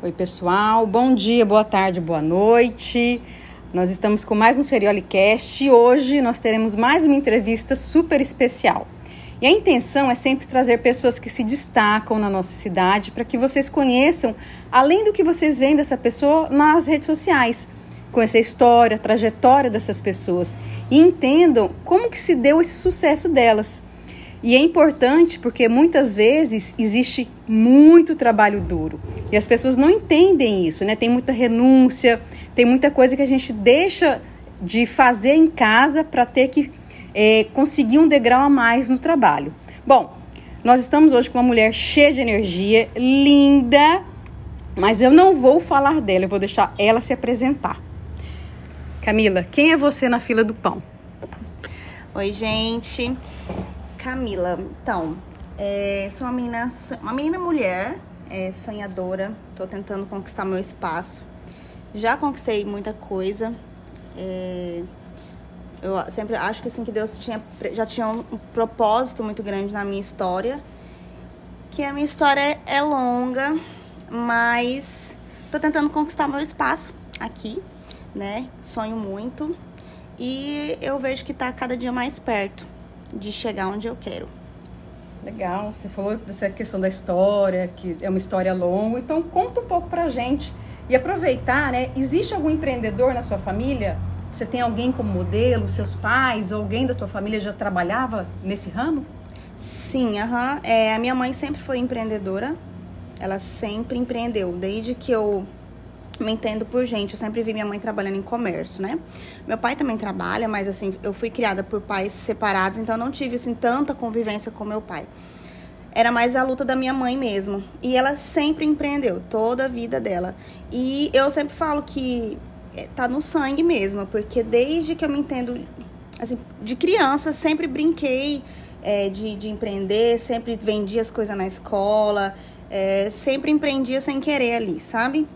Oi, pessoal. Bom dia, boa tarde, boa noite. Nós estamos com mais um Seriolicast e hoje nós teremos mais uma entrevista super especial. E a intenção é sempre trazer pessoas que se destacam na nossa cidade para que vocês conheçam, além do que vocês veem dessa pessoa nas redes sociais, conhecer a história, a trajetória dessas pessoas e entendam como que se deu esse sucesso delas. E é importante porque muitas vezes existe muito trabalho duro e as pessoas não entendem isso, né? Tem muita renúncia, tem muita coisa que a gente deixa de fazer em casa para ter que é, conseguir um degrau a mais no trabalho. Bom, nós estamos hoje com uma mulher cheia de energia, linda, mas eu não vou falar dela, eu vou deixar ela se apresentar. Camila, quem é você na fila do pão? Oi, gente. Camila, então, é, sou uma menina, uma menina mulher, é, sonhadora, tô tentando conquistar meu espaço. Já conquistei muita coisa. É, eu sempre acho que assim que Deus tinha, já tinha um propósito muito grande na minha história. Que a minha história é longa, mas tô tentando conquistar meu espaço aqui, né? Sonho muito e eu vejo que tá cada dia mais perto de chegar onde eu quero. Legal, você falou dessa questão da história, que é uma história longa, então conta um pouco pra gente. E aproveitar, né? Existe algum empreendedor na sua família? Você tem alguém como modelo, seus pais ou alguém da tua família já trabalhava nesse ramo? Sim, aham. É, a minha mãe sempre foi empreendedora. Ela sempre empreendeu. Desde que eu me entendo por gente. Eu sempre vi minha mãe trabalhando em comércio, né? Meu pai também trabalha, mas assim, eu fui criada por pais separados, então eu não tive assim tanta convivência com meu pai. Era mais a luta da minha mãe mesmo. E ela sempre empreendeu, toda a vida dela. E eu sempre falo que é, tá no sangue mesmo, porque desde que eu me entendo, assim, de criança, sempre brinquei é, de, de empreender, sempre vendia as coisas na escola, é, sempre empreendia sem querer ali, sabe?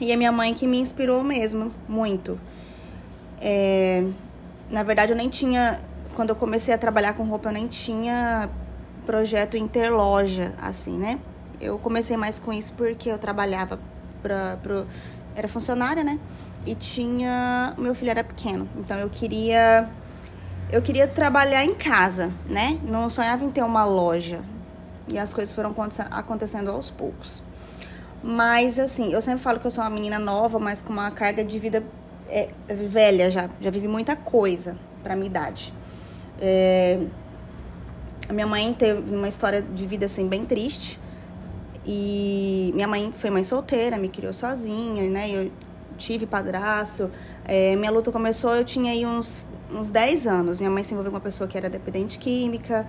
E a minha mãe que me inspirou mesmo, muito. É, na verdade, eu nem tinha. Quando eu comecei a trabalhar com roupa, eu nem tinha projeto interloja, assim, né? Eu comecei mais com isso porque eu trabalhava para pro, era funcionária, né? E tinha. Meu filho era pequeno. Então eu queria. Eu queria trabalhar em casa, né? Não sonhava em ter uma loja. E as coisas foram acontecendo aos poucos. Mas, assim, eu sempre falo que eu sou uma menina nova, mas com uma carga de vida é, velha já. Já vivi muita coisa pra minha idade. É, a minha mãe teve uma história de vida, assim, bem triste. E minha mãe foi mãe solteira, me criou sozinha, né? Eu tive padraço. É, minha luta começou, eu tinha aí uns, uns 10 anos. Minha mãe se envolveu com uma pessoa que era dependente química.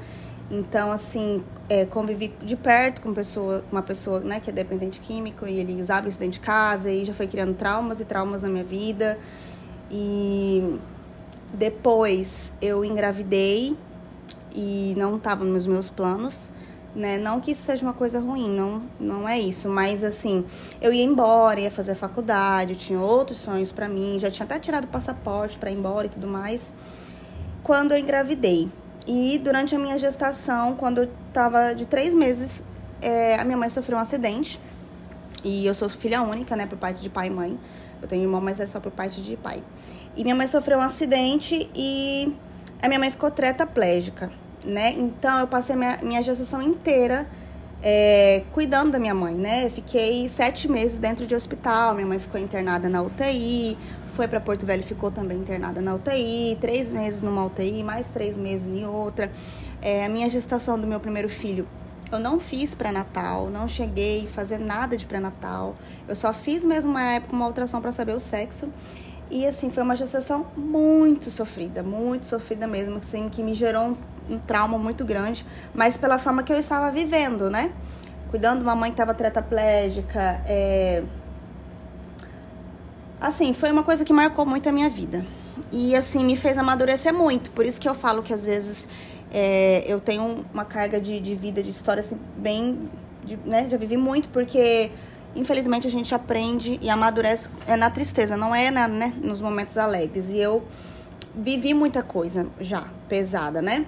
Então, assim, é, convivi de perto com pessoa, uma pessoa né, que é dependente químico e ele usava isso dentro de casa e já foi criando traumas e traumas na minha vida. E depois eu engravidei e não estava nos meus planos, né? Não que isso seja uma coisa ruim, não, não é isso, mas assim, eu ia embora, ia fazer faculdade, eu tinha outros sonhos para mim, já tinha até tirado o passaporte para ir embora e tudo mais. Quando eu engravidei, e durante a minha gestação, quando eu tava de três meses, é, a minha mãe sofreu um acidente. E eu sou filha única, né, por parte de pai e mãe. Eu tenho irmão, mas é só por parte de pai. E minha mãe sofreu um acidente e a minha mãe ficou tetraplégica, né? Então eu passei minha, minha gestação inteira é, cuidando da minha mãe, né? Eu fiquei sete meses dentro de hospital. Minha mãe ficou internada na UTI, foi para Porto Velho, ficou também internada na UTI, três meses numa UTI, mais três meses em outra. É, a minha gestação do meu primeiro filho, eu não fiz pré-natal, não cheguei a fazer nada de pré-natal. Eu só fiz mesmo uma época uma ultrassom para saber o sexo. E assim, foi uma gestação muito sofrida, muito sofrida mesmo, assim, que me gerou um, um trauma muito grande, mas pela forma que eu estava vivendo, né? Cuidando de uma mãe que estava tetraplégica, é, Assim, foi uma coisa que marcou muito a minha vida. E, assim, me fez amadurecer muito. Por isso que eu falo que, às vezes, é, eu tenho uma carga de, de vida, de história, assim, bem... De, né? Já vivi muito, porque, infelizmente, a gente aprende e amadurece é na tristeza, não é na, né, nos momentos alegres. E eu vivi muita coisa já, pesada, né?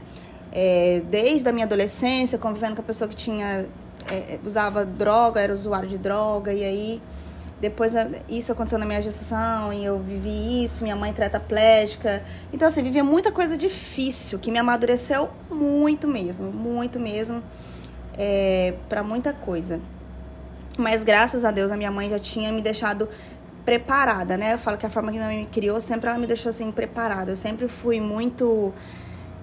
É, desde a minha adolescência, convivendo com a pessoa que tinha é, usava droga, era usuário de droga, e aí depois isso aconteceu na minha gestação e eu vivi isso, minha mãe tetraplégica. Então, assim, vivia muita coisa difícil que me amadureceu muito mesmo, muito mesmo, é, para muita coisa. Mas graças a Deus a minha mãe já tinha me deixado preparada, né? Eu falo que a forma que minha mãe me criou, sempre ela me deixou assim preparada. Eu sempre fui muito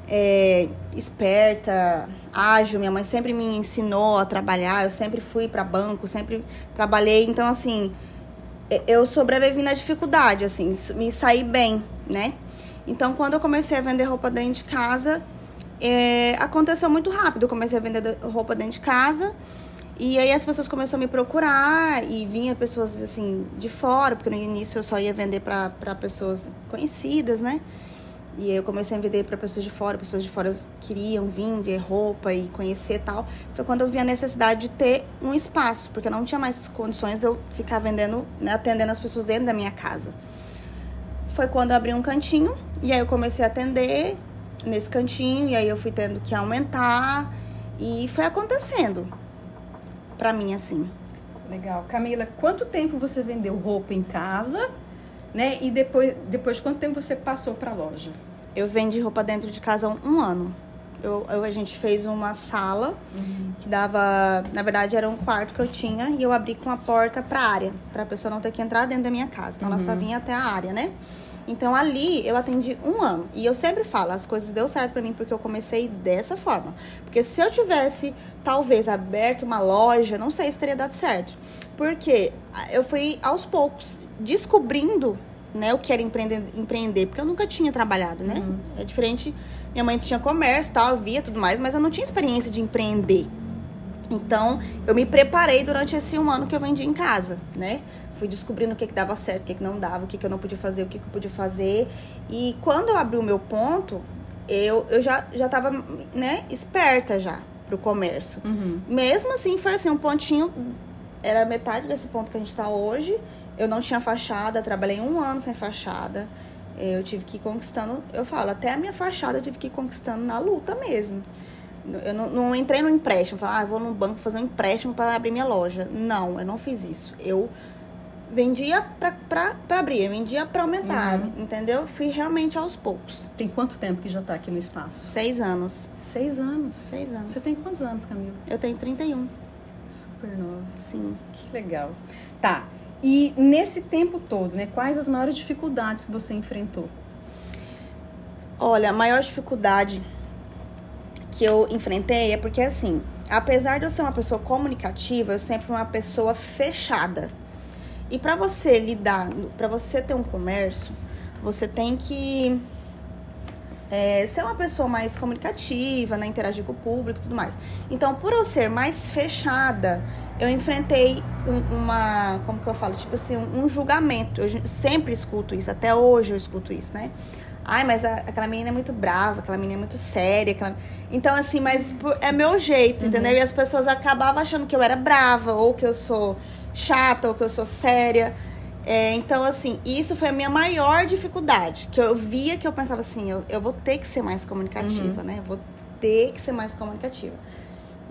é, esperta, ágil. Minha mãe sempre me ensinou a trabalhar. Eu sempre fui para banco, sempre trabalhei. Então, assim, eu sobrevivi na dificuldade, assim, me saí bem, né? Então, quando eu comecei a vender roupa dentro de casa, é, aconteceu muito rápido. Eu comecei a vender roupa dentro de casa. E aí as pessoas começaram a me procurar e vinha pessoas assim de fora, porque no início eu só ia vender para pessoas conhecidas, né? E aí eu comecei a vender para pessoas de fora, pessoas de fora queriam vir ver roupa e conhecer tal. Foi quando eu vi a necessidade de ter um espaço, porque eu não tinha mais condições de eu ficar vendendo, né, atendendo as pessoas dentro da minha casa. Foi quando eu abri um cantinho e aí eu comecei a atender nesse cantinho e aí eu fui tendo que aumentar e foi acontecendo para mim assim. Legal. Camila, quanto tempo você vendeu roupa em casa, né? E depois, depois de quanto tempo você passou para a loja? Eu vendi roupa dentro de casa há um ano. Eu, eu, a gente fez uma sala uhum. que dava, na verdade era um quarto que eu tinha e eu abri com a porta para área, para a pessoa não ter que entrar dentro da minha casa. Então uhum. ela só uhum. vinha até a área, né? Então ali eu atendi um ano. E eu sempre falo, as coisas deu certo para mim porque eu comecei dessa forma. Porque se eu tivesse, talvez, aberto uma loja, não sei se teria dado certo. Porque eu fui aos poucos descobrindo né, o que era empreender, empreender, porque eu nunca tinha trabalhado, né? Uhum. É diferente, minha mãe tinha comércio, tal, via tudo mais, mas eu não tinha experiência de empreender. Então, eu me preparei durante esse um ano que eu vendi em casa, né? fui descobrindo o que, que dava certo, o que, que não dava, o que, que eu não podia fazer, o que, que eu podia fazer. E quando eu abri o meu ponto, eu, eu já, já tava, né, esperta já pro comércio. Uhum. Mesmo assim, foi assim, um pontinho, era metade desse ponto que a gente tá hoje. Eu não tinha fachada, trabalhei um ano sem fachada. Eu tive que ir conquistando, eu falo, até a minha fachada eu tive que ir conquistando na luta mesmo. Eu não, não entrei no empréstimo, falar, ah, vou no banco fazer um empréstimo para abrir minha loja. Não, eu não fiz isso. Eu vendia pra, abrir, vendia pra aumentar, uhum. entendeu? Fui realmente aos poucos. Tem quanto tempo que já tá aqui no espaço? Seis anos. Seis anos? Seis anos. Você tem quantos anos, Camila? Eu tenho 31. Super nova. Sim. Que legal. Tá. E nesse tempo todo, né, quais as maiores dificuldades que você enfrentou? Olha, a maior dificuldade que eu enfrentei é porque assim, apesar de eu ser uma pessoa comunicativa, eu sempre fui uma pessoa fechada. E para você lidar, para você ter um comércio, você tem que é, ser uma pessoa mais comunicativa, né, interagir com o público e tudo mais. Então, por eu ser mais fechada, eu enfrentei um, uma, como que eu falo, tipo assim, um, um, julgamento. Eu sempre escuto isso, até hoje eu escuto isso, né? Ai, mas a, aquela menina é muito brava, aquela menina é muito séria. Aquela... Então, assim, mas é meu jeito, uhum. entendeu? E as pessoas acabavam achando que eu era brava ou que eu sou chata ou que eu sou séria. É, então, assim, isso foi a minha maior dificuldade. Que eu via que eu pensava assim, eu, eu vou ter que ser mais comunicativa, uhum. né? Eu vou ter que ser mais comunicativa.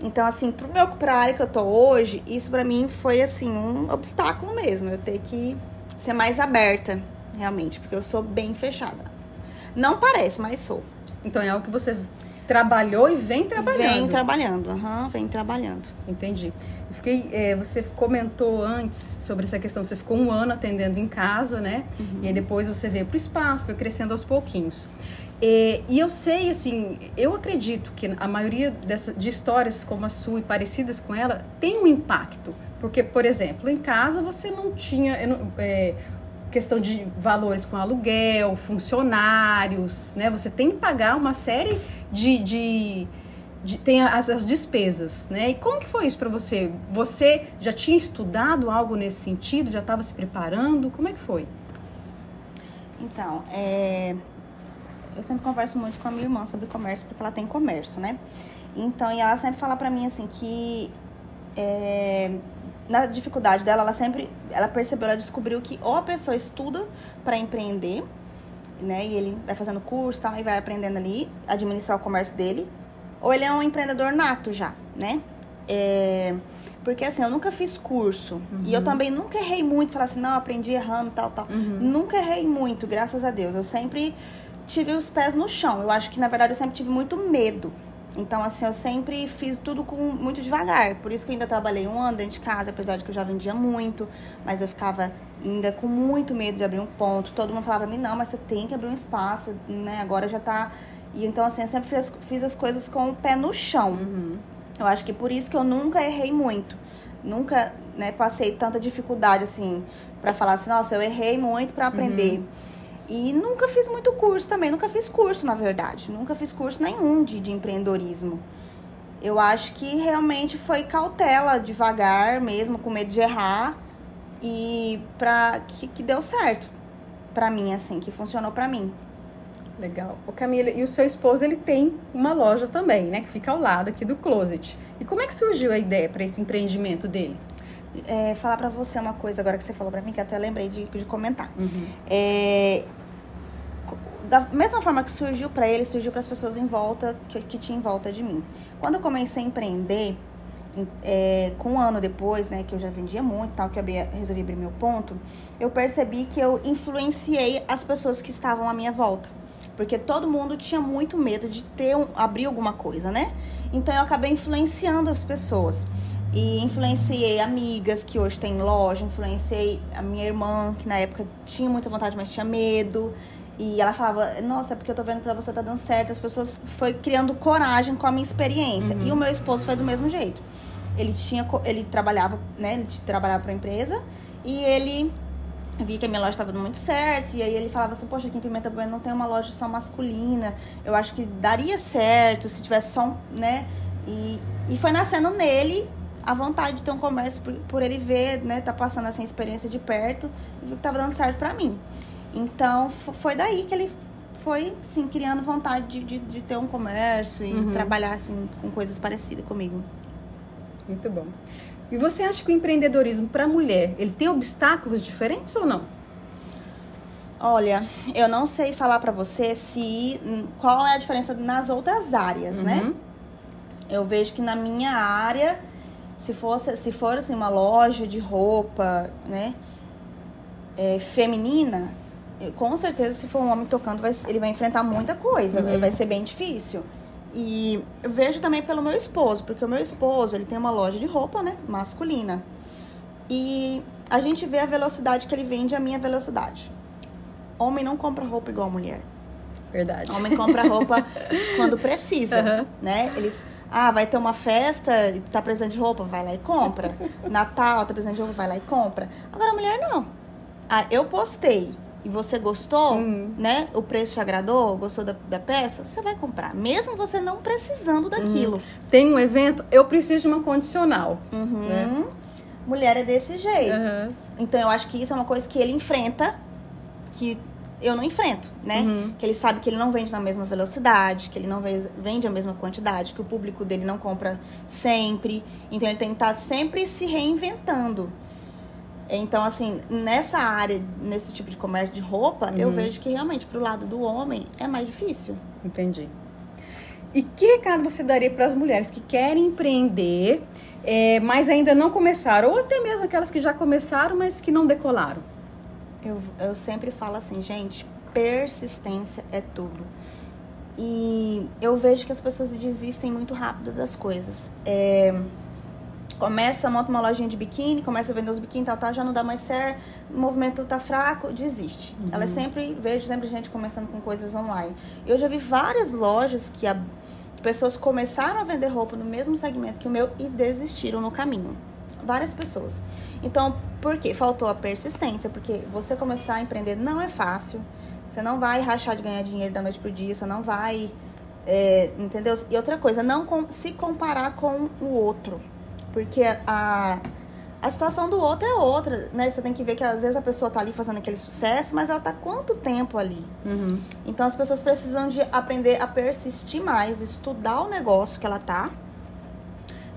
Então, assim, pro meu, pra área que eu tô hoje, isso para mim foi, assim, um obstáculo mesmo. Eu ter que ser mais aberta, realmente, porque eu sou bem fechada. Não parece, mas sou. Então, é algo que você trabalhou e vem trabalhando. Vem trabalhando, aham, uhum, vem trabalhando. Entendi. Fiquei, é, você comentou antes sobre essa questão, você ficou um ano atendendo em casa, né? Uhum. E aí depois você veio para o espaço, foi crescendo aos pouquinhos. É, e eu sei, assim, eu acredito que a maioria dessa, de histórias como a sua e parecidas com ela tem um impacto. Porque, por exemplo, em casa você não tinha é, questão de valores com aluguel, funcionários, né? Você tem que pagar uma série de, de de, tem as, as, despesas, né? E como que foi isso para você? Você já tinha estudado algo nesse sentido? Já estava se preparando? Como é que foi? Então, é, eu sempre converso muito com a minha irmã sobre comércio, porque ela tem comércio, né? Então, e ela sempre fala para mim assim que é, na dificuldade dela, ela sempre, ela percebeu, ela descobriu que ou a pessoa estuda para empreender, né? E ele vai fazendo curso, tal, e vai aprendendo ali administrar o comércio dele, ou ele é um empreendedor nato já, né? É, porque assim, eu nunca fiz curso. Uhum. E eu também nunca errei muito, falar assim, não, aprendi errando, tal, tal. Uhum. Nunca errei muito, graças a Deus. Eu sempre tive os pés no chão. Eu acho que, na verdade, eu sempre tive muito medo. Então, assim, eu sempre fiz tudo com muito devagar. Por isso que eu ainda trabalhei um ano dentro de casa, apesar de que eu já vendia muito. Mas eu ficava ainda com muito medo de abrir um ponto. Todo mundo falava pra mim, não, mas você tem que abrir um espaço, né? Agora já tá. E então, assim, eu sempre fiz, fiz as coisas com o pé no chão. Uhum. Eu acho que por isso que eu nunca errei muito. Nunca, né, passei tanta dificuldade, assim, para falar assim, nossa, eu errei muito para aprender. Uhum. E nunca fiz muito curso também, nunca fiz curso, na verdade. Nunca fiz curso nenhum de, de empreendedorismo. Eu acho que realmente foi cautela, devagar mesmo, com medo de errar. E pra, que, que deu certo pra mim, assim, que funcionou pra mim. Legal. O Camila, e o seu esposo, ele tem uma loja também, né? Que fica ao lado aqui do Closet. E como é que surgiu a ideia para esse empreendimento dele? É, falar para você uma coisa agora que você falou para mim, que até lembrei de, de comentar. Uhum. É, da mesma forma que surgiu para ele, surgiu para as pessoas em volta, que, que tinha em volta de mim. Quando eu comecei a empreender, é, com um ano depois, né, que eu já vendia muito, tal, que eu abri, resolvi abrir meu ponto, eu percebi que eu influenciei as pessoas que estavam à minha volta. Porque todo mundo tinha muito medo de ter um, abrir alguma coisa, né? Então eu acabei influenciando as pessoas. E influenciei amigas que hoje têm loja, influenciei a minha irmã, que na época tinha muita vontade, mas tinha medo. E ela falava, nossa, é porque eu tô vendo pra você tá dando certo. As pessoas foi criando coragem com a minha experiência. Uhum. E o meu esposo foi do mesmo jeito. Ele tinha, ele trabalhava, né? Ele trabalhava pra empresa e ele via que a minha loja estava dando muito certo. E aí ele falava assim, poxa, aqui em Pimenta Bueno não tem uma loja só masculina. Eu acho que daria certo se tivesse só um, né? E, e foi nascendo nele a vontade de ter um comércio por, por ele ver, né? Tá passando essa experiência de perto e que tava dando certo pra mim. Então, foi daí que ele foi, sim, criando vontade de, de, de ter um comércio e uhum. trabalhar, assim, com coisas parecidas comigo. Muito bom. E você acha que o empreendedorismo para a mulher, ele tem obstáculos diferentes ou não? Olha, eu não sei falar para você se qual é a diferença nas outras áreas, né? uhum. né? Eu vejo que na minha área, se fosse, se for assim uma loja de roupa, né, é, feminina, com certeza, se for um homem tocando, vai, ele vai enfrentar muita coisa, uhum. vai ser bem difícil. E eu vejo também pelo meu esposo, porque o meu esposo, ele tem uma loja de roupa, né, masculina. E a gente vê a velocidade que ele vende a minha velocidade. Homem não compra roupa igual a mulher. Verdade. Homem compra roupa quando precisa, uhum. né? Eles ah, vai ter uma festa, tá precisando de roupa, vai lá e compra. Natal, tá precisando de roupa, vai lá e compra. Agora a mulher não. Ah, eu postei e você gostou, uhum. né? O preço te agradou, gostou da, da, peça, você vai comprar, mesmo você não precisando uhum. daquilo. Uhum. Tem um evento, eu preciso de uma condicional. Uhum. Né? Mulher é desse jeito. Então eu acho que isso é uma coisa que ele enfrenta, que eu não enfrento, né? Uhum. Que ele sabe que ele não vende na mesma velocidade, que ele não vende a mesma quantidade, que o público dele não compra sempre. Então ele tem que estar sempre se reinventando. Então, assim, nessa área, nesse tipo de comércio de roupa, uhum. eu vejo que realmente pro lado do homem é mais difícil. Entendi. E que recado você daria para as mulheres que querem empreender, é, mas ainda não começaram, ou até mesmo aquelas que já começaram, mas que não decolaram? Eu, eu sempre falo assim, gente, persistência é tudo. E eu vejo que as pessoas desistem muito rápido das coisas. É, Começa, monta uma lojinha de biquíni, começa a vender os biquíni, tal, tal, já não dá mais certo, o movimento tá fraco, desiste. Uhum. Ela é sempre, vejo sempre gente começando com coisas online. Eu já vi várias lojas que a, pessoas começaram a vender roupa no mesmo segmento que o meu e desistiram no caminho. Várias pessoas. Então, por quê? Faltou a persistência, porque você começar a empreender não é fácil. Você não vai rachar de ganhar dinheiro da noite pro dia, você não vai. É, entendeu? E outra coisa, não com, se comparar com o outro. Porque a, a situação do outro é outra, né? Você tem que ver que às vezes a pessoa tá ali fazendo aquele sucesso, mas ela tá quanto tempo ali? Uhum. Então as pessoas precisam de aprender a persistir mais, estudar o negócio que ela tá,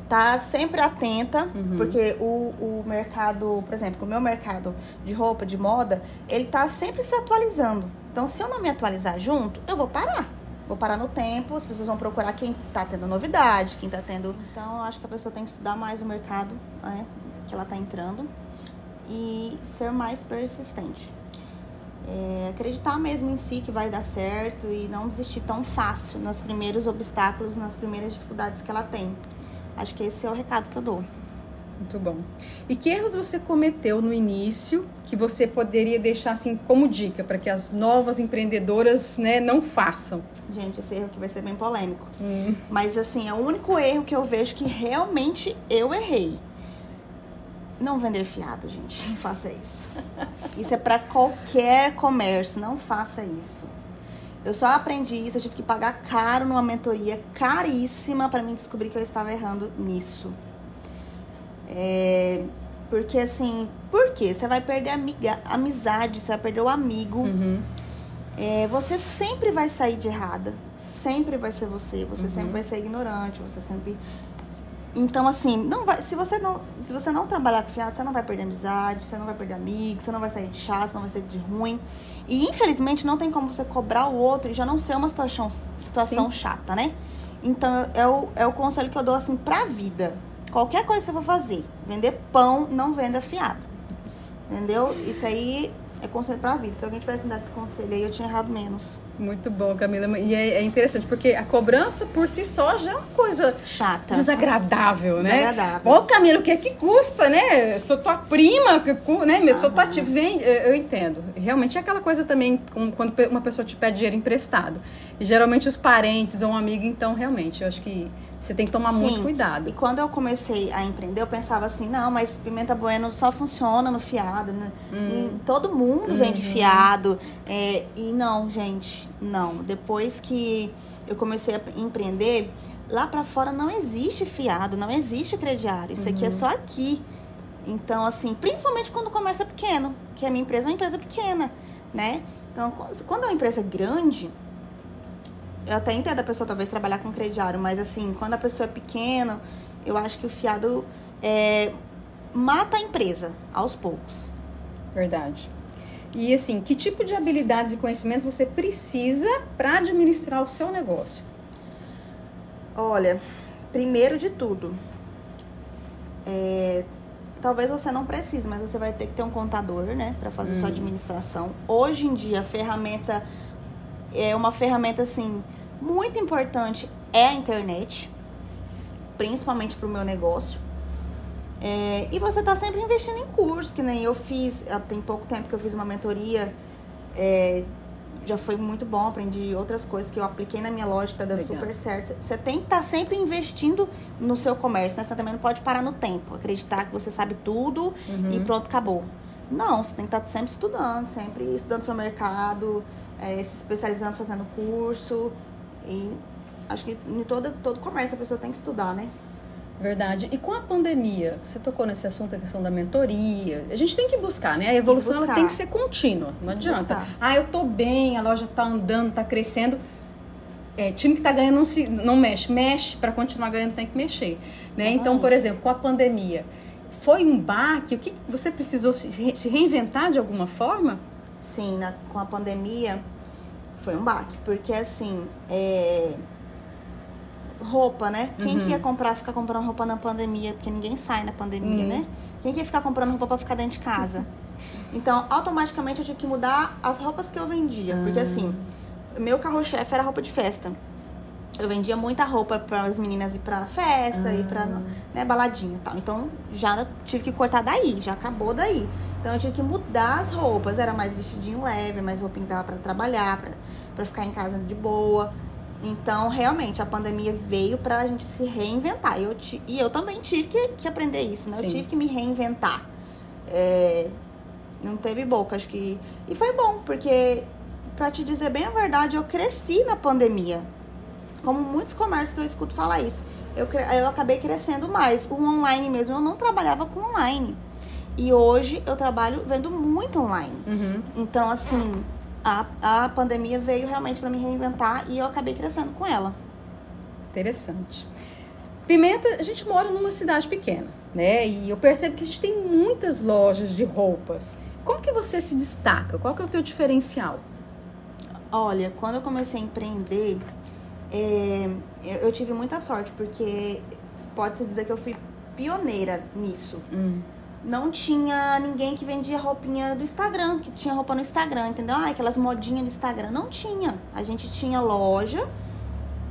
tá sempre atenta, uhum. porque o, o mercado, por exemplo, o meu mercado de roupa, de moda, ele tá sempre se atualizando. Então, se eu não me atualizar junto, eu vou parar. Vou parar no tempo, as pessoas vão procurar quem está tendo novidade, quem está tendo. Então, eu acho que a pessoa tem que estudar mais o mercado né, que ela está entrando e ser mais persistente. É, acreditar mesmo em si que vai dar certo e não desistir tão fácil nos primeiros obstáculos, nas primeiras dificuldades que ela tem. Acho que esse é o recado que eu dou. Muito bom. E que erros você cometeu no início que você poderia deixar assim como dica para que as novas empreendedoras né, não façam? Gente, esse erro aqui vai ser bem polêmico. Hum. Mas assim, é o único erro que eu vejo que realmente eu errei. Não vender fiado, gente. Não faça isso. Isso é para qualquer comércio. Não faça isso. Eu só aprendi isso, eu tive que pagar caro numa mentoria caríssima para mim descobrir que eu estava errando nisso. É, porque assim, por quê? Você vai perder amiga, amizade, você vai perder o amigo. Uhum. É, você sempre vai sair de errada. Sempre vai ser você. Você uhum. sempre vai ser ignorante. Você sempre. Então, assim, não vai, se, você não, se você não trabalhar com fiado, você não vai perder amizade, você não vai perder amigo, você não vai sair de chato, você não vai sair de ruim. E, infelizmente, não tem como você cobrar o outro e já não ser uma situação, situação chata, né? Então, é o, é o conselho que eu dou, assim, pra vida. Qualquer coisa que você for fazer, vender pão, não venda fiado. Entendeu? Isso aí é conselho pra vida. Se alguém tivesse me dado esse conselho aí, eu tinha errado menos. Muito bom, Camila. E é, é, interessante, porque a cobrança por si só já é uma coisa chata. Desagradável, né? Desagradável. Ô, Camila, o que é que custa, né? Eu sou tua prima, né? Eu sou tua tia. Vem, eu entendo. Realmente é aquela coisa também, quando uma pessoa te pede dinheiro emprestado. E geralmente os parentes ou um amigo, então, realmente, eu acho que você tem que tomar Sim. muito cuidado. E quando eu comecei a empreender, eu pensava assim, não, mas pimenta bueno só funciona no fiado, né? Hum. todo mundo uhum. vende fiado. É, e não, gente, não. Depois que eu comecei a empreender, lá para fora não existe fiado, não existe crediário. Isso uhum. aqui é uhum. só aqui. Então, assim, principalmente quando o comércio é pequeno, que a minha empresa é uma empresa pequena, né? Então, quando é uma empresa grande, eu até entendo a pessoa talvez trabalhar com crediário, mas assim, quando a pessoa é pequena, eu acho que o fiado é, mata a empresa aos poucos. Verdade. E assim, que tipo de habilidades e conhecimentos você precisa para administrar o seu negócio? Olha, primeiro de tudo, é, talvez você não precise, mas você vai ter que ter um contador, né, para fazer hum. sua administração. Hoje em dia, a ferramenta é uma ferramenta assim muito importante é a internet, principalmente para o meu negócio. É, e você está sempre investindo em curso, que nem eu fiz, tem pouco tempo que eu fiz uma mentoria, é, já foi muito bom, aprendi outras coisas que eu apliquei na minha loja, está dando Legal. super certo. Você tem que estar tá sempre investindo no seu comércio, né? Você também não pode parar no tempo, acreditar que você sabe tudo uhum. e pronto, acabou. Não, você tem que estar tá sempre estudando, sempre estudando seu mercado, é, se especializando, fazendo curso. E acho que em todo, todo comércio a pessoa tem que estudar, né? Verdade. E com a pandemia, você tocou nesse assunto, a questão da mentoria. A gente tem que buscar, né? A evolução tem, ela tem que ser contínua. Não adianta. Ah, eu tô bem, a loja tá andando, tá crescendo. É, time que tá ganhando não, se, não mexe. Mexe, para continuar ganhando tem que mexer. Né? Então, por exemplo, com a pandemia, foi um baque? O que você precisou se, se reinventar de alguma forma? Sim, na, com a pandemia, foi um baque, porque assim, é... roupa, né? Quem uhum. que ia comprar, ficar comprando roupa na pandemia? Porque ninguém sai na pandemia, uhum. né? Quem que ia ficar comprando roupa pra ficar dentro de casa? Então, automaticamente eu tive que mudar as roupas que eu vendia, porque ah. assim, meu carro-chefe era roupa de festa. Eu vendia muita roupa para as meninas ir pra festa, ir pra ah. né, baladinha e tal. Então, já tive que cortar daí, já acabou daí. Então eu tinha que mudar as roupas, era mais vestidinho leve, mais roupinha dava para trabalhar, para ficar em casa de boa. Então, realmente, a pandemia veio pra gente se reinventar. Eu e eu também tive que, que aprender isso, né? Sim. Eu tive que me reinventar. É, não teve boca, acho que. E foi bom, porque, pra te dizer bem a verdade, eu cresci na pandemia. Como muitos comércios que eu escuto falar isso. Eu, eu acabei crescendo mais. O online mesmo, eu não trabalhava com online. E hoje eu trabalho vendo muito online. Uhum. Então, assim, a, a pandemia veio realmente para me reinventar e eu acabei crescendo com ela. Interessante. Pimenta, a gente mora numa cidade pequena, né? E eu percebo que a gente tem muitas lojas de roupas. Como que você se destaca? Qual que é o teu diferencial? Olha, quando eu comecei a empreender, É, eu, tive muita sorte, porque pode-se dizer que eu fui pioneira nisso. Hum. Não tinha ninguém que vendia roupinha do Instagram, que tinha roupa no Instagram, entendeu? Ah, aquelas modinhas do Instagram. Não tinha. A gente tinha loja,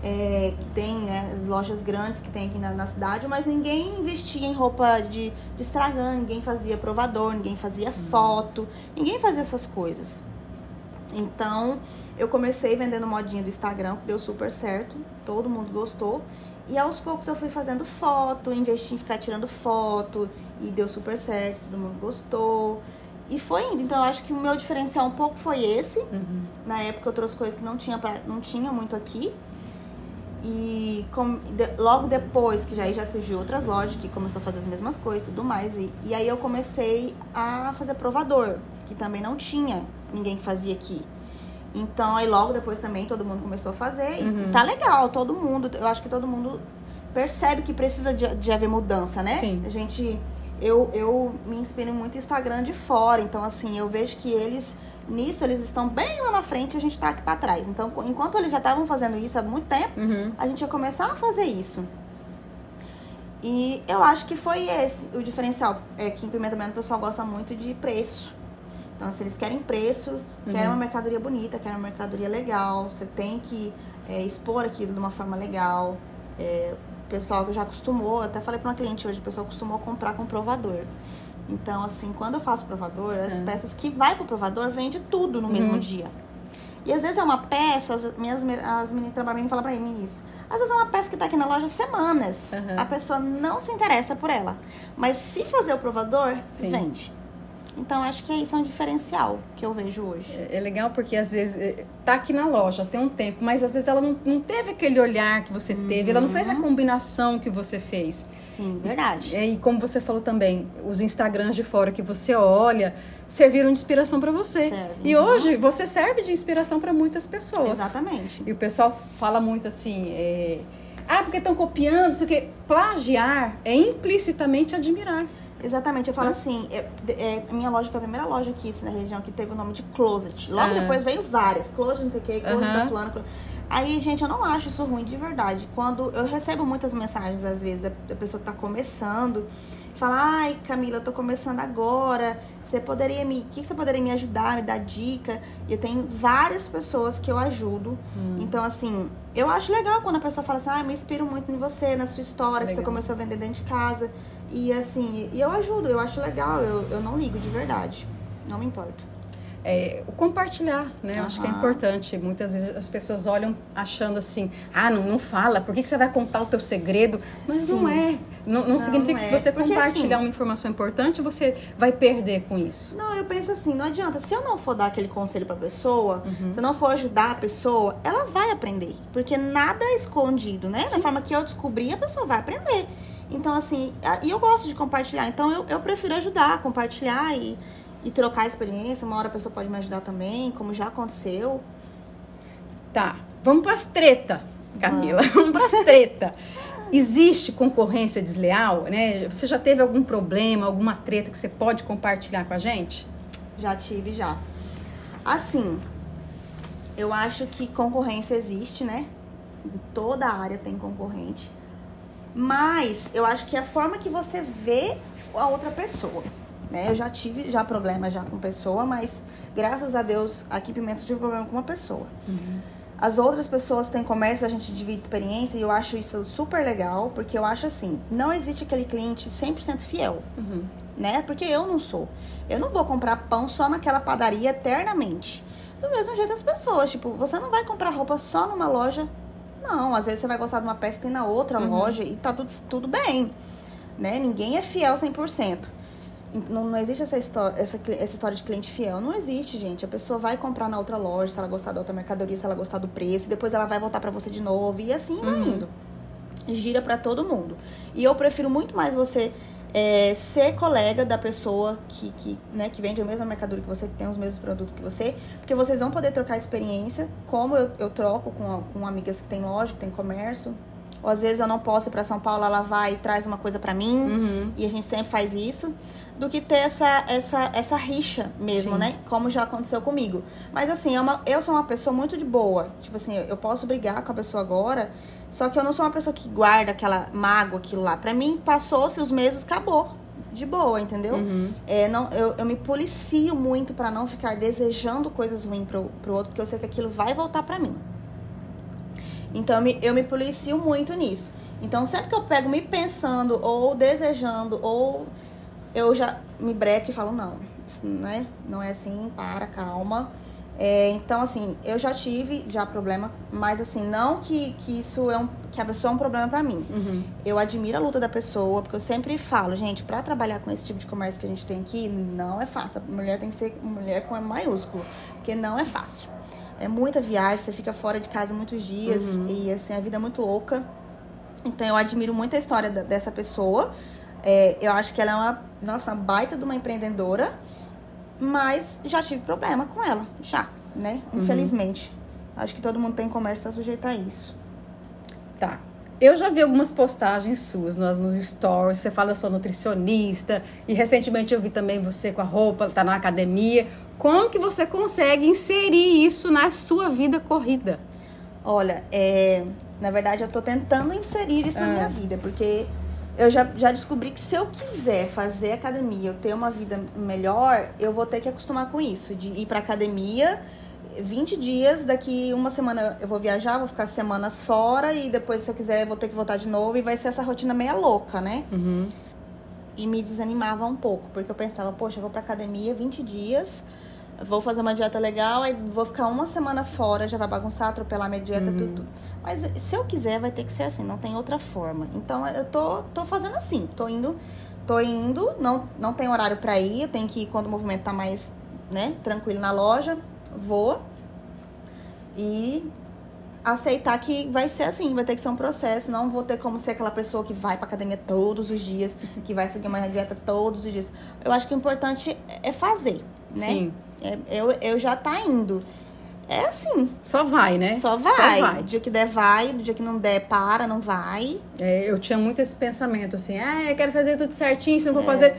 é, que tem né, as lojas grandes que tem aqui na, na, cidade, mas ninguém investia em roupa de, de Instagram, ninguém fazia provador, ninguém fazia foto, ninguém fazia essas coisas. Então, eu comecei vendendo modinha do Instagram, que deu super certo, todo mundo gostou. E aos poucos eu fui fazendo foto, investi em ficar tirando foto e deu super certo, todo mundo gostou. E foi indo. Então eu acho que o meu diferencial um pouco foi esse. Uhum. Na época eu trouxe coisas que não tinha, pra, não tinha muito aqui. E com, de, logo depois que já, já surgiu outras lojas que começou a fazer as mesmas coisas e tudo mais. E, e aí eu comecei a fazer provador, que também não tinha ninguém que fazia aqui. Então, aí logo depois também todo mundo começou a fazer. E Uhum. tá legal, todo mundo. Eu acho que todo mundo percebe que precisa de, de haver mudança, né? Sim. A gente. Eu, eu me inspiro muito no Instagram de fora. Então, assim, eu vejo que eles. Nisso, eles estão bem lá na frente e a gente tá aqui pra trás. Então, enquanto eles já estavam fazendo isso há muito tempo, Uhum. a gente ia começar a fazer isso. E eu acho que foi esse o diferencial. É que em Pimenta Baiana o pessoal gosta muito de preço. Então, se eles querem preço, querem uma mercadoria bonita, querem uma mercadoria legal, você tem que é, expor aquilo de uma forma legal. É, o pessoal que já acostumou, até falei para uma cliente hoje, o pessoal acostumou comprar com provador. Então, assim, quando eu faço provador, as É. peças que vai pro provador vende tudo no Uhum. mesmo dia. E às vezes é uma peça, as minhas as meninas trabalham mim falam pra mim isso. Às vezes é uma peça que tá aqui na loja semanas. Uhum. A pessoa não se interessa por ela. Mas se fazer o provador, Sim. vende. Então acho que isso é um diferencial que eu vejo hoje. É é legal porque às vezes é, tá aqui na loja tem um tempo, mas às vezes ela não, não teve aquele olhar que você teve, ela não fez a combinação que você fez. Sim, verdade. É, E como você falou também, os Instagrams de fora que você olha serviram de inspiração para você. Serve. E hoje você serve de inspiração para muitas pessoas. Exatamente. E o pessoal fala muito assim, é, ah, porque estão copiando, não sei o quê. Plagiar é implicitamente admirar. Exatamente, eu falo assim, é, é, a minha loja foi a primeira loja aqui assim, na região que teve o nome de Closet. Logo Ah. depois veio várias, Closet não sei o que, Closet Aham. da fulana. Aí, gente, eu não acho isso ruim de verdade. Quando eu recebo muitas mensagens, às vezes, da, da pessoa que tá começando, fala, ai, Camila, eu tô começando agora, você poderia me. O que você poderia me ajudar, me dar dica? E eu tenho várias pessoas que eu ajudo. Então, assim, eu acho legal quando a pessoa fala assim, ah, eu me inspiro muito em você, na sua história, que você Legal. começou a vender dentro de casa. E assim, e eu ajudo, eu acho legal, eu, eu não ligo de verdade. Não me importo. É, o compartilhar, né? Eu acho que é importante. Muitas vezes as pessoas olham achando assim, ah, não, não fala, por que, que você vai contar o teu segredo? Mas não Sim. é. Não, não significa é. que você Porque, compartilhar assim- uma informação importante, você vai perder com isso. Não, eu penso assim, não adianta. Se eu não for dar aquele conselho pra pessoa, se eu não for ajudar a pessoa, ela vai aprender. Porque nada é escondido, né? Da forma que eu descobri, a pessoa vai aprender. Então, assim, e eu gosto de compartilhar. Então, eu, eu prefiro ajudar, compartilhar e, e trocar experiência. Uma hora a pessoa pode me ajudar também, como já aconteceu. Tá, vamos pras treta, Camila. Vamos pras treta. Existe concorrência desleal, né? Você já teve algum problema, alguma treta que você pode compartilhar com a gente? Já tive, já. Assim, eu acho que concorrência existe, né? Em toda a área tem concorrente. Mas eu acho que é a forma que você vê a outra pessoa. Né? Eu já tive já problema já com pessoa, mas graças a Deus aqui Pimenta eu tive problema com uma pessoa. As outras pessoas têm comércio, a gente divide experiência e eu acho isso super legal, porque eu acho assim, não existe aquele cliente 100% fiel Uhum. né? Porque eu não sou. Eu não vou comprar pão só naquela padaria eternamente. Do mesmo jeito as pessoas, tipo, você não vai comprar roupa só numa loja. Não, às vezes você vai gostar de uma peça que tem na outra Uhum. loja e tá tudo, tudo bem, né? Ninguém é fiel 100%. Não, não existe essa história, essa, essa história de cliente fiel. Não existe, gente. A pessoa vai comprar na outra loja, se ela gostar da outra mercadoria, se ela gostar do preço, depois ela vai voltar pra você de novo e assim vai indo gira pra todo mundo. E eu prefiro muito mais você é, ser colega da pessoa que, que, né, que vende a mesma mercadoria que você, que tem os mesmos produtos que você, porque vocês vão poder trocar experiência, como eu, eu troco com, com amigas que têm loja, que têm comércio. Ou às vezes eu não posso ir pra São Paulo, ela vai e traz uma coisa pra mim, Uhum. e a gente sempre faz isso. Do que ter essa, essa, essa rixa mesmo, Sim. né? Como já aconteceu comigo. Mas assim, é uma, eu sou uma pessoa muito de boa. Tipo assim, eu posso brigar com a pessoa agora, só que eu não sou uma pessoa que guarda aquela mágoa, aquilo lá. Pra mim, passou-se os meses, acabou. De boa, entendeu? Uhum. É, não, eu, eu me policio muito pra não ficar desejando coisas ruins pro, pro outro, porque eu sei que aquilo vai voltar pra mim. Então eu me, eu me policio muito nisso. Então sempre que eu pego me pensando ou desejando ou eu já me breco e falo não, isso, né? Não é assim, para, calma. É, então assim, eu já tive já problema, mas assim não que, que isso é um que a pessoa é um problema pra mim. Uhum. Eu admiro a luta da pessoa, porque eu sempre falo, gente, pra trabalhar com esse tipo de comércio que a gente tem aqui, não é fácil. A mulher tem que ser mulher com E maiúsculo, porque não é fácil. É muita viagem, você fica fora de casa muitos dias e assim, a vida é muito louca. Então eu admiro muito a história dessa pessoa. É, eu acho que ela é uma, nossa, baita de uma empreendedora, mas já tive problema com ela, já, né? Infelizmente. Acho que todo mundo tem comércio tá sujeito a isso. Tá. Eu já vi algumas postagens suas nos, nos stories. Você fala sou nutricionista. E recentemente eu vi também você com a roupa, tá na academia. Como que você consegue inserir isso na sua vida corrida? Olha, é, na verdade eu tô tentando inserir isso na Ah. minha vida, porque eu já, já descobri que se eu quiser fazer academia, eu ter uma vida melhor, eu vou ter que acostumar com isso, de ir pra academia 20 dias, daqui uma semana eu vou viajar, vou ficar semanas fora e depois se eu quiser eu vou ter que voltar de novo e vai ser essa rotina meia louca, né? Uhum. e me desanimava um pouco, porque eu pensava, poxa, eu vou pra academia 20 dias, vou fazer uma dieta legal, aí vou ficar uma semana fora, já vai bagunçar, atropelar minha dieta, tudo, tudo. Mas se eu quiser, vai ter que ser assim, não tem outra forma. Então eu tô, tô fazendo assim, tô indo, tô indo, não, não tem horário pra ir, eu tenho que ir quando o movimento tá mais, né, tranquilo na loja, vou. E aceitar que vai ser assim, vai ter que ser um processo, não vou ter como ser aquela pessoa que vai pra academia todos os dias, que vai seguir uma dieta todos os dias. Eu acho que o importante é fazer, né? Sim. É- eu, eu já tá indo. É assim, Só vai, né? só vai. Só vai. Do dia que der, vai. Do dia que não der, para, não vai. É, eu tinha muito esse pensamento assim, ah, eu quero fazer tudo certinho, se não É. vou fazer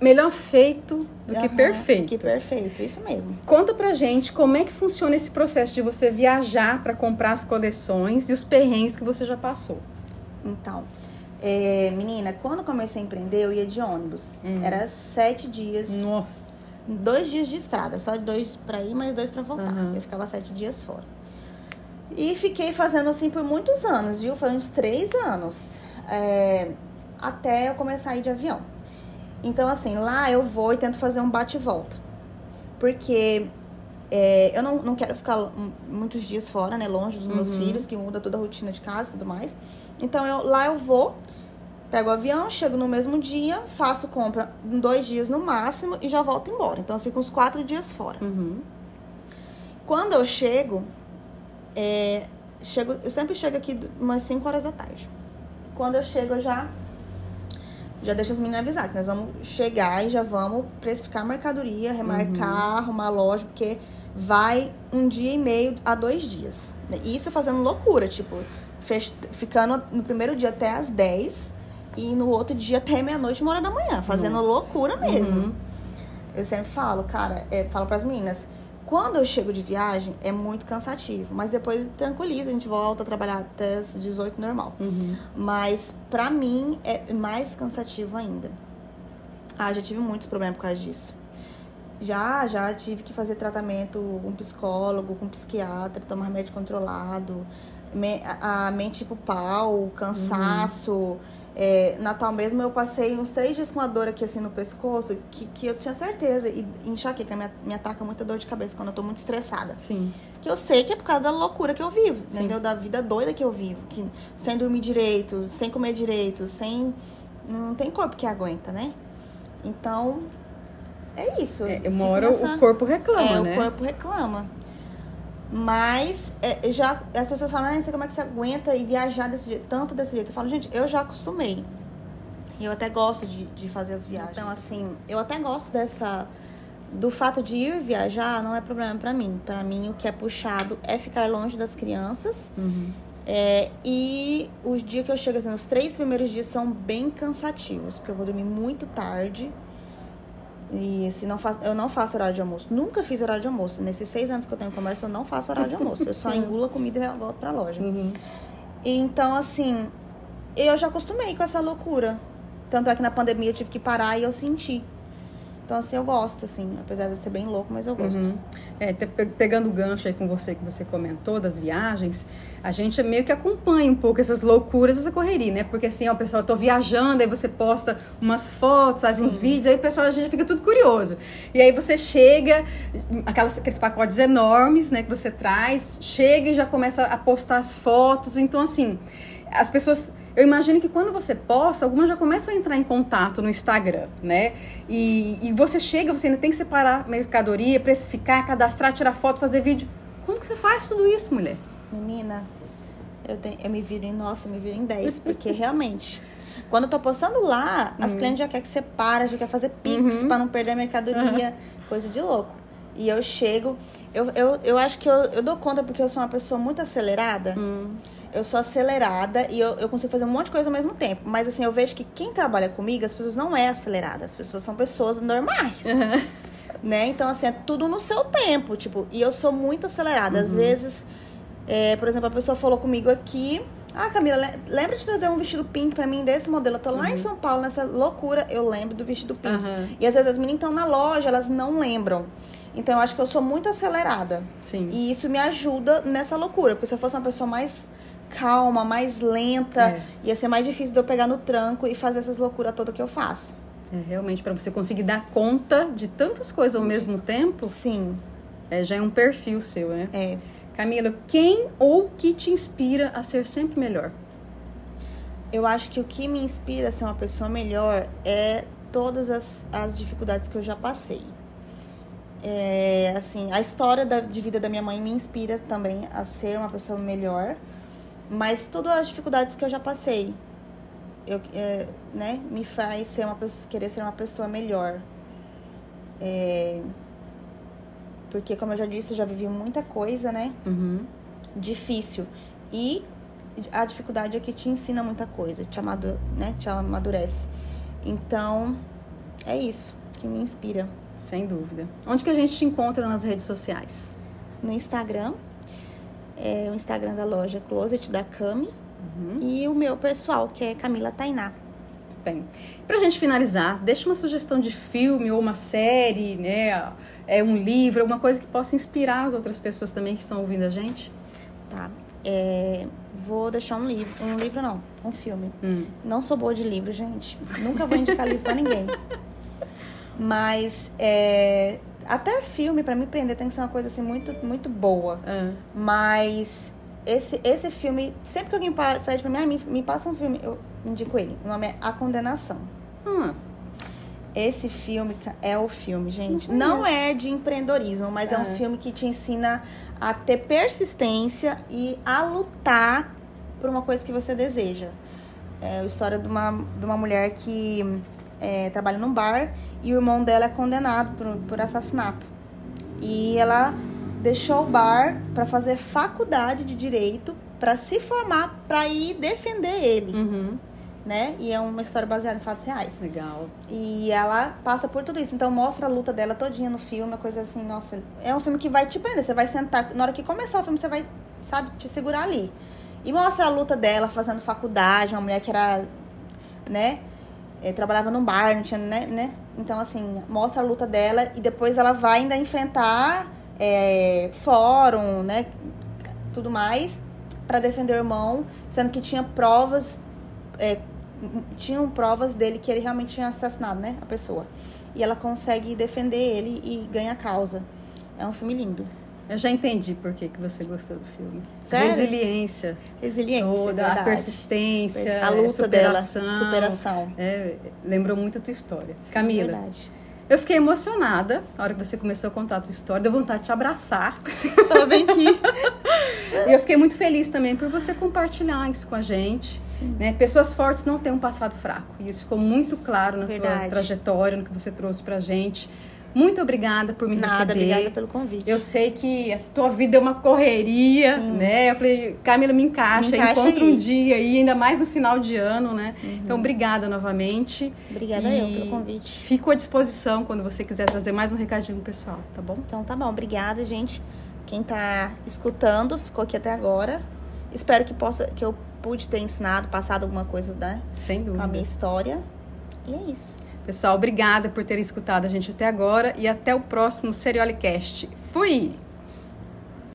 melhor feito do que Aham, perfeito. Que perfeito, isso mesmo. Conta pra gente como é que funciona esse processo de você viajar pra comprar as coleções e os perrengues que você já passou. Então, é, menina, quando comecei a empreender, eu ia de ônibus. Hum. Era sete dias. Nossa. Dois dias de estrada, só dois pra ir, mais dois pra voltar. Aham. Eu ficava sete dias fora. E fiquei fazendo assim por muitos anos, viu? Foi uns três anos. é, até eu começar a ir de avião. Então, assim, lá eu vou e tento fazer um bate-volta. Porque é, eu não, não quero ficar muitos dias fora, né? Longe dos meus Uhum. filhos, que muda toda a rotina de casa e tudo mais. Então, eu, lá eu vou, pego o avião, chego no mesmo dia, faço compra em dois dias no máximo e já volto embora. Então, eu fico uns quatro dias fora. Uhum. Quando eu chego, é, chego, eu sempre chego aqui umas 5 horas da tarde. Quando eu chego, eu já já deixo as meninas avisar que nós vamos chegar e já vamos precificar a mercadoria, remarcar, arrumar a loja, porque vai um dia e meio a dois dias. Isso fazendo loucura, tipo, fech- ficando no primeiro dia até as 10 e no outro dia até meia-noite, uma hora da manhã, fazendo Nossa. loucura mesmo. Uhum. Eu sempre falo, cara, é, falo pras meninas, quando eu chego de viagem é muito cansativo, mas depois tranquiliza, a gente volta a trabalhar até as 18 normal. Uhum. Mas pra mim é mais cansativo ainda. Ah, já tive muitos problemas por causa disso. Já, já tive que fazer tratamento com psicólogo, com psiquiatra, tomar remédio controlado, me- a, a mente pro pau, cansaço. É, Natal mesmo eu passei uns três dias com uma dor aqui assim no pescoço, que, que eu tinha certeza. E enxaqueca me, me ataca muita dor de cabeça quando eu tô muito estressada. Sim. Que eu sei que é por causa da loucura que eu vivo, Sim. entendeu? Da vida doida que eu vivo. Que, sem dormir direito, sem comer direito, sem. Não tem corpo que aguenta, né? Então, é isso. É, uma hora nessa- o corpo reclama, é, né? o corpo reclama. Mas é, já as pessoas falam, ah, não sei como é que você aguenta e viajar desse jeito, tanto desse jeito. Eu falo, gente, eu já acostumei. E eu até gosto de, de fazer as viagens. Então, assim, eu até gosto dessa. Do fato de ir viajar não é problema pra mim. Pra mim, o que é puxado é ficar longe das crianças. Uhum. É, e os dias que eu chego, assim, os três primeiros dias são bem cansativos, porque eu vou dormir muito tarde. E se não faço, eu não faço horário de almoço. Nunca fiz horário de almoço. Nesses seis anos que eu tenho comércio, eu não faço horário de almoço. Eu só engulo a comida e volto pra loja. Uhum. Então, assim, eu já acostumei com essa loucura. Tanto é que na pandemia eu tive que parar e eu senti. Então, assim, eu gosto, assim, apesar de ser bem louco, mas eu gosto. Uhum. É, pegando o gancho aí com você que você comentou das viagens, a gente meio que acompanha um pouco essas loucuras, essa correria, né? Porque assim, ó, o pessoal, eu tô viajando, aí você posta umas fotos, faz uns vídeos, aí o pessoal, a gente fica tudo curioso. E aí você chega, aquelas, aqueles pacotes enormes, né, que você traz, chega e já começa a postar as fotos. Então, assim, as pessoas. Eu imagino que quando você posta, algumas já começam a entrar em contato no Instagram, né? E, e você chega, você ainda tem que separar mercadoria, precificar, cadastrar, tirar foto, fazer vídeo. Como que você faz tudo isso, mulher? Menina, eu, tenho- eu me viro em, nossa, eu me viro em 10, porque realmente, quando eu tô postando lá, as clientes já querem que você para, já quer fazer pix pra não perder a mercadoria, coisa de louco. E eu chego, eu, eu, eu acho que eu, eu dou conta porque eu sou uma pessoa muito acelerada. Eu sou acelerada e eu, eu consigo fazer um monte de coisa ao mesmo tempo. Mas assim, eu vejo que quem trabalha comigo, as pessoas não é acelerada, as pessoas são pessoas normais. Né? Então, assim, é tudo no seu tempo, tipo, e eu sou muito acelerada. Às vezes, é, por exemplo, a pessoa falou comigo aqui. Ah, Camila, le- lembra de trazer um vestido pink pra mim desse modelo? Eu tô lá em São Paulo, nessa loucura, eu lembro do vestido pink. Aham. E às vezes as meninas estão na loja, elas não lembram. Então eu acho que eu sou muito acelerada. Sim. E isso me ajuda nessa loucura. Porque se eu fosse uma pessoa mais calma, mais lenta, É. ia ser mais difícil de eu pegar no tranco e fazer essas loucuras todas que eu faço. É, realmente, para você conseguir dar conta de tantas coisas ao mesmo tempo, Sim, é, já é um perfil seu, né? é. Camila, quem ou que te inspira a ser sempre melhor? Eu acho que o que me inspira a ser uma pessoa melhor é todas as, as dificuldades que eu já passei. É, assim, a história da, de vida da minha mãe me inspira também a ser uma pessoa melhor, mas todas as dificuldades que eu já passei, eu, é, né, me faz ser uma pessoa, querer ser uma pessoa melhor. É, porque, como eu já disse, eu já vivi muita coisa, né? Uhum. difícil. E a dificuldade é que te ensina muita coisa, te, amadu né, te amadurece. Então, é isso que me inspira. Sem dúvida. Onde que a gente te encontra nas redes sociais? No Instagram, é o Instagram da loja Closet da Cami. E o meu pessoal, que é Camila Tainá. Bem, pra gente finalizar, deixa uma sugestão de filme ou uma série, né? É um livro, alguma coisa que possa inspirar as outras pessoas também que estão ouvindo a gente. Tá? É, vou deixar um livro. Um livro não, um filme. Hum. Não sou boa de livro, gente. Nunca vou indicar livro pra ninguém. Mas é, até filme, pra me prender, tem que ser uma coisa assim muito, muito boa. Ah, Mas esse, esse filme, sempre que alguém pede pra mim, ah, me, me passa um filme, eu indico ele. O nome é A Condenação. ah, Esse filme é o filme, gente. Não Não é de empreendedorismo, mas é Ah. um filme que te ensina a ter persistência e a lutar por uma coisa que você deseja. É a história de uma, de uma mulher que é, trabalha num bar e o irmão dela é condenado por, por assassinato. E ela deixou o bar para fazer faculdade de direito para se formar para ir defender ele, uhum, né? E é uma história baseada em fatos reais. legal. E ela passa por tudo isso. Então mostra a luta dela todinha no filme, uma coisa assim, nossa, é um filme que vai te prender. Você vai sentar, na hora que começar o filme, você vai, sabe, te segurar ali. E mostra a luta dela fazendo faculdade, uma mulher que era, né, eh, trabalhava num bar, não tinha, né, né? Então, assim, mostra a luta dela e depois ela vai ainda enfrentar eh, fórum, né, tudo mais, pra defender o irmão, sendo que tinha provas é, tinham provas dele que ele realmente tinha assassinado, né? A pessoa. E ela consegue defender ele e ganha a causa. É um filme lindo. Eu já entendi por que, que você gostou do filme. Sério? Resiliência. Resiliência. toda, a persistência, A luta superação. dela. Superação. É, lembrou muito a tua história. Sim, Camila, Verdade. eu fiquei emocionada na hora que você começou a contar a tua história. Deu vontade de te abraçar. Ela vem aqui. E eu fiquei muito feliz também por você compartilhar isso com a gente. Né? Pessoas fortes não têm um passado fraco. E isso ficou muito claro na tua Verdade. trajetória, no que você trouxe pra gente. Muito obrigada por me Nada, receber. obrigada pelo convite. Eu sei que a tua vida é uma correria, Sim. né? Eu falei, Camila, me encaixa, Me encaixa encontra aí. um dia aí, ainda mais no final de ano, né? Então, obrigada novamente. Obrigada eu pelo convite. Fico à disposição quando você quiser trazer mais um recadinho pessoal, tá bom? Então tá bom, obrigada, gente. Quem tá escutando, ficou aqui até agora. Espero que possa, que eu pude ter ensinado, passado alguma coisa, né? Sem Com a minha dúvida. história. E é isso. Pessoal, obrigada por terem escutado a gente até agora e até o próximo Seriolicast. Fui!